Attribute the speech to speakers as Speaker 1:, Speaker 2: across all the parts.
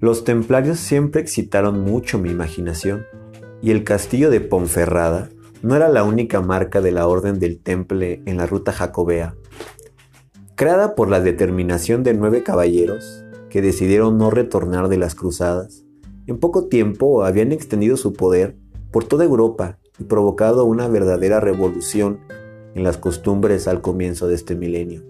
Speaker 1: Los templarios siempre excitaron mucho mi imaginación, y el castillo de Ponferrada no era la única marca de la Orden del Temple en la ruta jacobea. Creada por la determinación de nueve caballeros que decidieron no retornar de las cruzadas, en poco tiempo habían extendido su poder por toda Europa y provocado una verdadera revolución en las costumbres al comienzo de este milenio.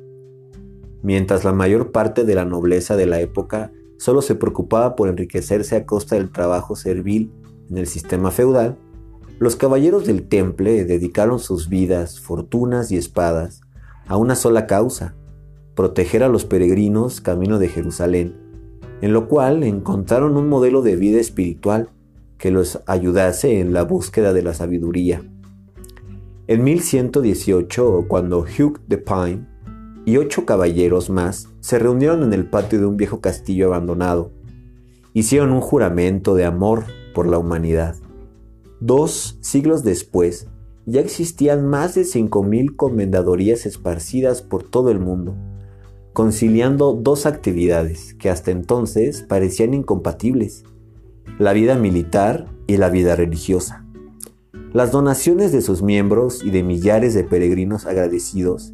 Speaker 1: Mientras la mayor parte de la nobleza de la época solo se preocupaba por enriquecerse a costa del trabajo servil en el sistema feudal, los caballeros del temple dedicaron sus vidas, fortunas y espadas a una sola causa, proteger a los peregrinos camino de Jerusalén, en lo cual encontraron un modelo de vida espiritual que los ayudase en la búsqueda de la sabiduría. En 1118, cuando Hugh de Pine y ocho caballeros más se reunieron en el patio de un viejo castillo abandonado. Hicieron un juramento de amor por la humanidad. Dos siglos después, ya existían más de 5.000 comendadorías esparcidas por todo el mundo, conciliando dos actividades que hasta entonces parecían incompatibles, la vida militar y la vida religiosa. Las donaciones de sus miembros y de millares de peregrinos agradecidos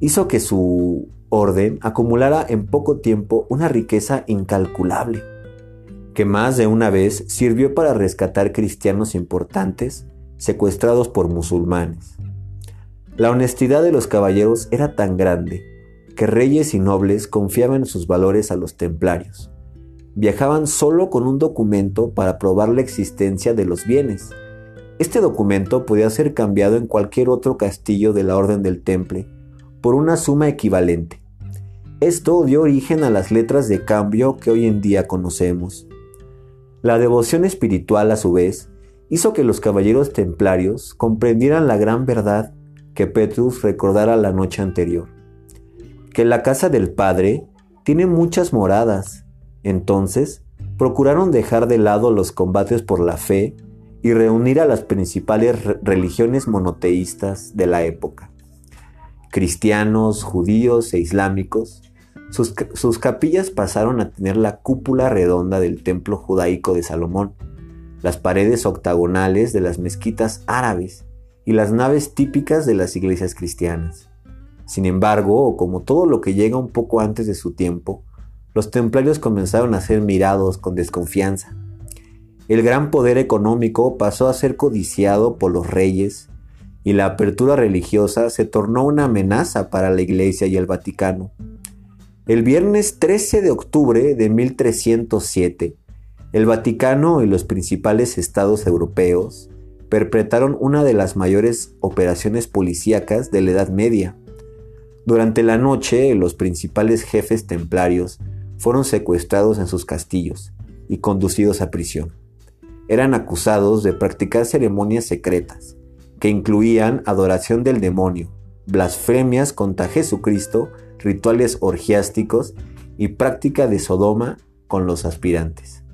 Speaker 1: hizo que su orden acumulara en poco tiempo una riqueza incalculable, que más de una vez sirvió para rescatar cristianos importantes secuestrados por musulmanes. La honestidad de los caballeros era tan grande que reyes y nobles confiaban sus valores a los templarios. Viajaban solo con un documento para probar la existencia de los bienes. Este documento podía ser cambiado en cualquier otro castillo de la Orden del Temple por una suma equivalente. Esto dio origen a las letras de cambio que hoy en día conocemos. La devoción espiritual, a su vez, hizo que los caballeros templarios comprendieran la gran verdad que Petrus recordara la noche anterior, que la casa del Padre tiene muchas moradas. Entonces, procuraron dejar de lado los combates por la fe y reunir a las principales religiones monoteístas de la época cristianos, judíos e islámicos, sus, capillas pasaron a tener la cúpula redonda del templo judaico de Salomón, las paredes octagonales de las mezquitas árabes y las naves típicas de las iglesias cristianas. Sin embargo, como todo lo que llega un poco antes de su tiempo, los templarios comenzaron a ser mirados con desconfianza. El gran poder económico pasó a ser codiciado por los reyes y la apertura religiosa se tornó una amenaza para la Iglesia y el Vaticano. El viernes 13 de octubre de 1307, el Vaticano y los principales estados europeos perpetraron una de las mayores operaciones policíacas de la Edad Media. Durante la noche, los principales jefes templarios fueron secuestrados en sus castillos y conducidos a prisión. Eran acusados de practicar ceremonias secretas, que incluían adoración del demonio, blasfemias contra Jesucristo, rituales orgiásticos y práctica de Sodoma con los aspirantes.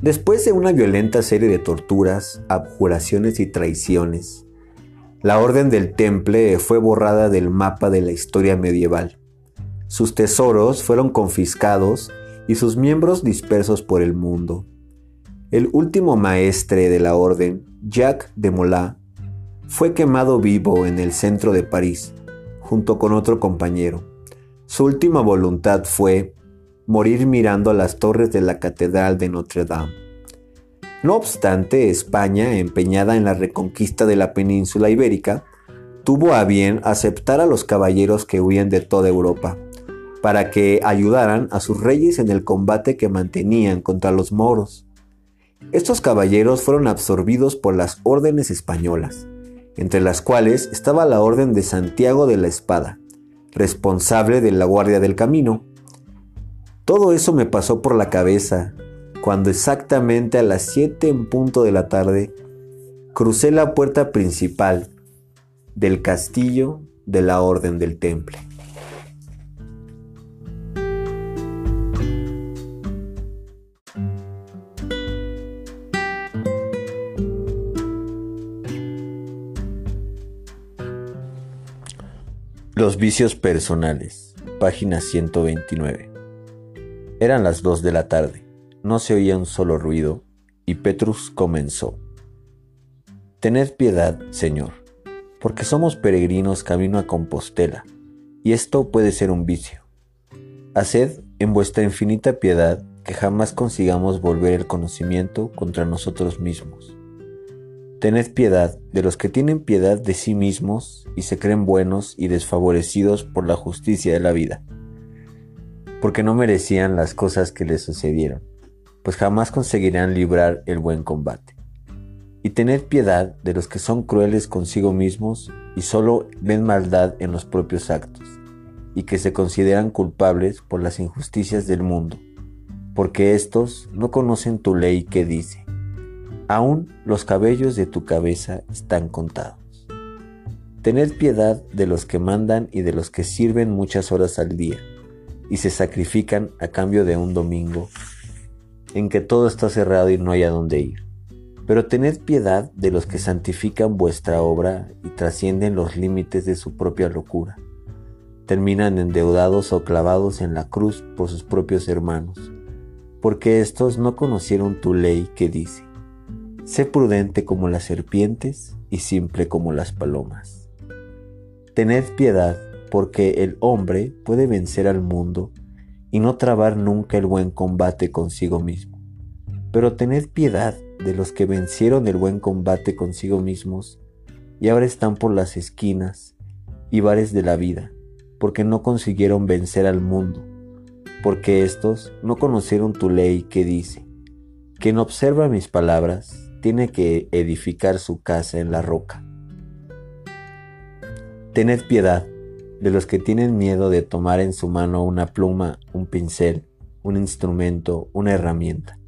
Speaker 1: Después de una violenta serie de torturas, abjuraciones y traiciones, la Orden del Temple fue borrada del mapa de la historia medieval. Sus tesoros fueron confiscados y sus miembros dispersos por el mundo. El último maestre de la orden, Jacques de Molay, fue quemado vivo en el centro de París, junto con otro compañero. Su última voluntad fue morir mirando las torres de la Catedral de Notre Dame. No obstante, España, empeñada en la reconquista de la península ibérica, tuvo a bien aceptar a los caballeros que huían de toda Europa, para que ayudaran a sus reyes en el combate que mantenían contra los moros. Estos caballeros fueron absorbidos por las órdenes españolas, entre las cuales estaba la Orden de Santiago de la Espada, responsable de la Guardia del Camino. Todo eso me pasó por la cabeza cuando exactamente a las 7 en punto de la tarde crucé la puerta principal del castillo de la Orden del Temple. Los vicios personales, página 129. Eran las dos de la tarde, no se oía un solo ruido, y Petrus comenzó. Tened piedad, Señor, porque somos peregrinos camino a Compostela, y esto puede ser un vicio. Haced en vuestra infinita piedad que jamás consigamos volver el conocimiento contra nosotros mismos. Tened piedad de los que tienen piedad de sí mismos y se creen buenos y desfavorecidos por la justicia de la vida porque no merecían las cosas que les sucedieron, pues jamás conseguirán librar el buen combate. Y tened piedad de los que son crueles consigo mismos y solo ven maldad en los propios actos, y que se consideran culpables por las injusticias del mundo, porque éstos no conocen tu ley que dice, aún los cabellos de tu cabeza están contados. Tened piedad de los que mandan y de los que sirven muchas horas al día y se sacrifican a cambio de un domingo en que todo está cerrado y no hay a dónde ir. Pero tened piedad de los que santifican vuestra obra y trascienden los límites de su propia locura. Terminan endeudados o clavados en la cruz por sus propios hermanos, porque éstos no conocieron tu ley que dice, sé prudente como las serpientes y simple como las palomas. Tened piedad porque el hombre puede vencer al mundo y no trabar nunca el buen combate consigo mismo. Pero tened piedad de los que vencieron el buen combate consigo mismos y ahora están por las esquinas y bares de la vida, porque no consiguieron vencer al mundo, porque éstos no conocieron tu ley que dice, quien observa mis palabras tiene que edificar su casa en la roca. Tened piedad de los que tienen miedo de tomar en su mano una pluma, un pincel, un instrumento, una herramienta,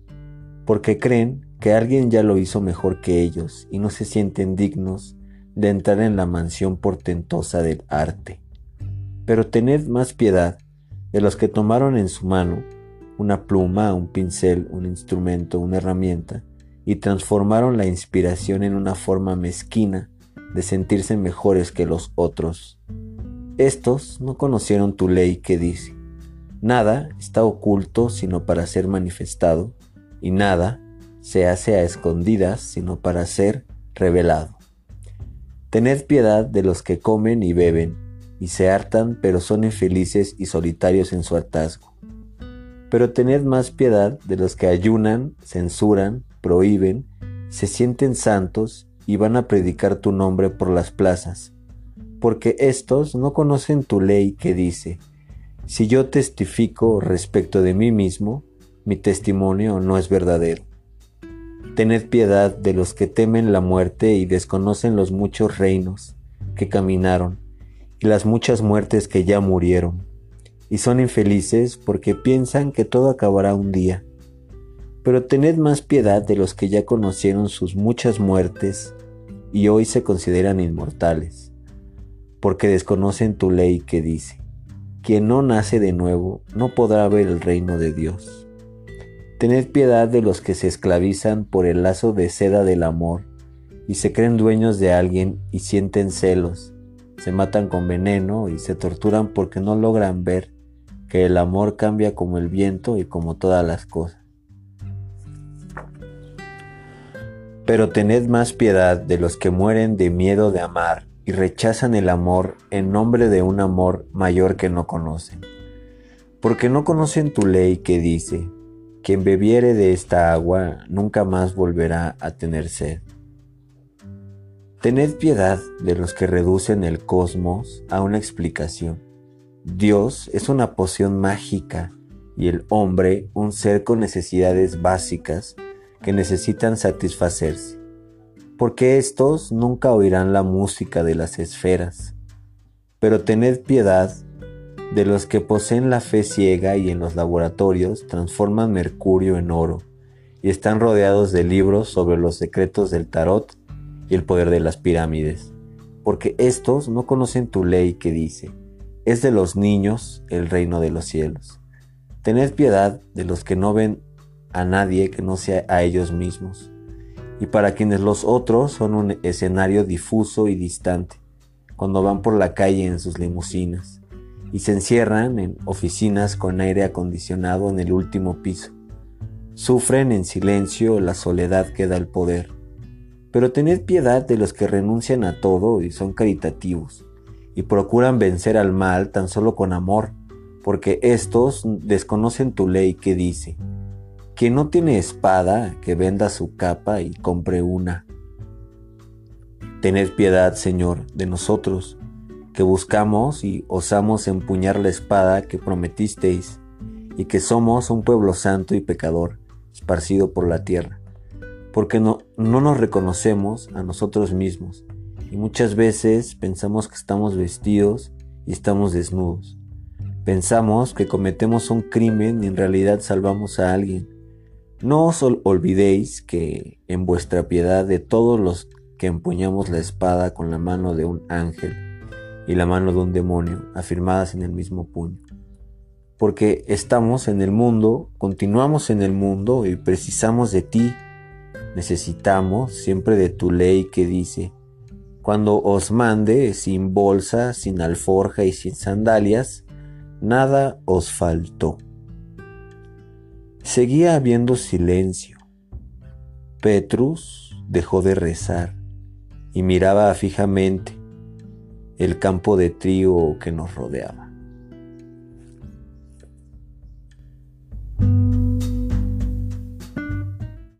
Speaker 1: porque creen que alguien ya lo hizo mejor que ellos y no se sienten dignos de entrar en la mansión portentosa del arte. Pero tened más piedad de los que tomaron en su mano una pluma, un pincel, un instrumento, una herramienta, y transformaron la inspiración en una forma mezquina de sentirse mejores que los otros. Estos no conocieron tu ley que dice, nada está oculto sino para ser manifestado, y nada se hace a escondidas sino para ser revelado. Tened piedad de los que comen y beben, y se hartan, pero son infelices y solitarios en su hartazgo. Pero tened más piedad de los que ayunan, censuran, prohíben, se sienten santos y van a predicar tu nombre por las plazas porque éstos no conocen tu ley que dice, si yo testifico respecto de mí mismo, mi testimonio no es verdadero. Tened piedad de los que temen la muerte y desconocen los muchos reinos que caminaron y las muchas muertes que ya murieron, y son infelices porque piensan que todo acabará un día. Pero tened más piedad de los que ya conocieron sus muchas muertes y hoy se consideran inmortales porque desconocen tu ley que dice, quien no nace de nuevo no podrá ver el reino de Dios. Tened piedad de los que se esclavizan por el lazo de seda del amor y se creen dueños de alguien y sienten celos, se matan con veneno y se torturan porque no logran ver que el amor cambia como el viento y como todas las cosas. Pero tened más piedad de los que mueren de miedo de amar y rechazan el amor en nombre de un amor mayor que no conocen. Porque no conocen tu ley que dice, quien bebiere de esta agua nunca más volverá a tener sed. Tened piedad de los que reducen el cosmos a una explicación. Dios es una poción mágica y el hombre un ser con necesidades básicas que necesitan satisfacerse porque éstos nunca oirán la música de las esferas. Pero tened piedad de los que poseen la fe ciega y en los laboratorios transforman mercurio en oro y están rodeados de libros sobre los secretos del tarot y el poder de las pirámides, porque éstos no conocen tu ley que dice, es de los niños el reino de los cielos. Tened piedad de los que no ven a nadie que no sea a ellos mismos y para quienes los otros son un escenario difuso y distante, cuando van por la calle en sus limusinas, y se encierran en oficinas con aire acondicionado en el último piso. Sufren en silencio la soledad que da el poder. Pero tened piedad de los que renuncian a todo y son caritativos, y procuran vencer al mal tan solo con amor, porque éstos desconocen tu ley que dice, quien no tiene espada, que venda su capa y compre una. Tened piedad, Señor, de nosotros, que buscamos y osamos empuñar la espada que prometisteis, y que somos un pueblo santo y pecador, esparcido por la tierra, porque no, no nos reconocemos a nosotros mismos, y muchas veces pensamos que estamos vestidos y estamos desnudos. Pensamos que cometemos un crimen y en realidad salvamos a alguien. No os olvidéis que en vuestra piedad de todos los que empuñamos la espada con la mano de un ángel y la mano de un demonio, afirmadas en el mismo puño. Porque estamos en el mundo, continuamos en el mundo y precisamos de ti. Necesitamos siempre de tu ley que dice, cuando os mande sin bolsa, sin alforja y sin sandalias, nada os faltó. Seguía habiendo silencio. Petrus dejó de rezar y miraba fijamente el campo de trigo que nos rodeaba.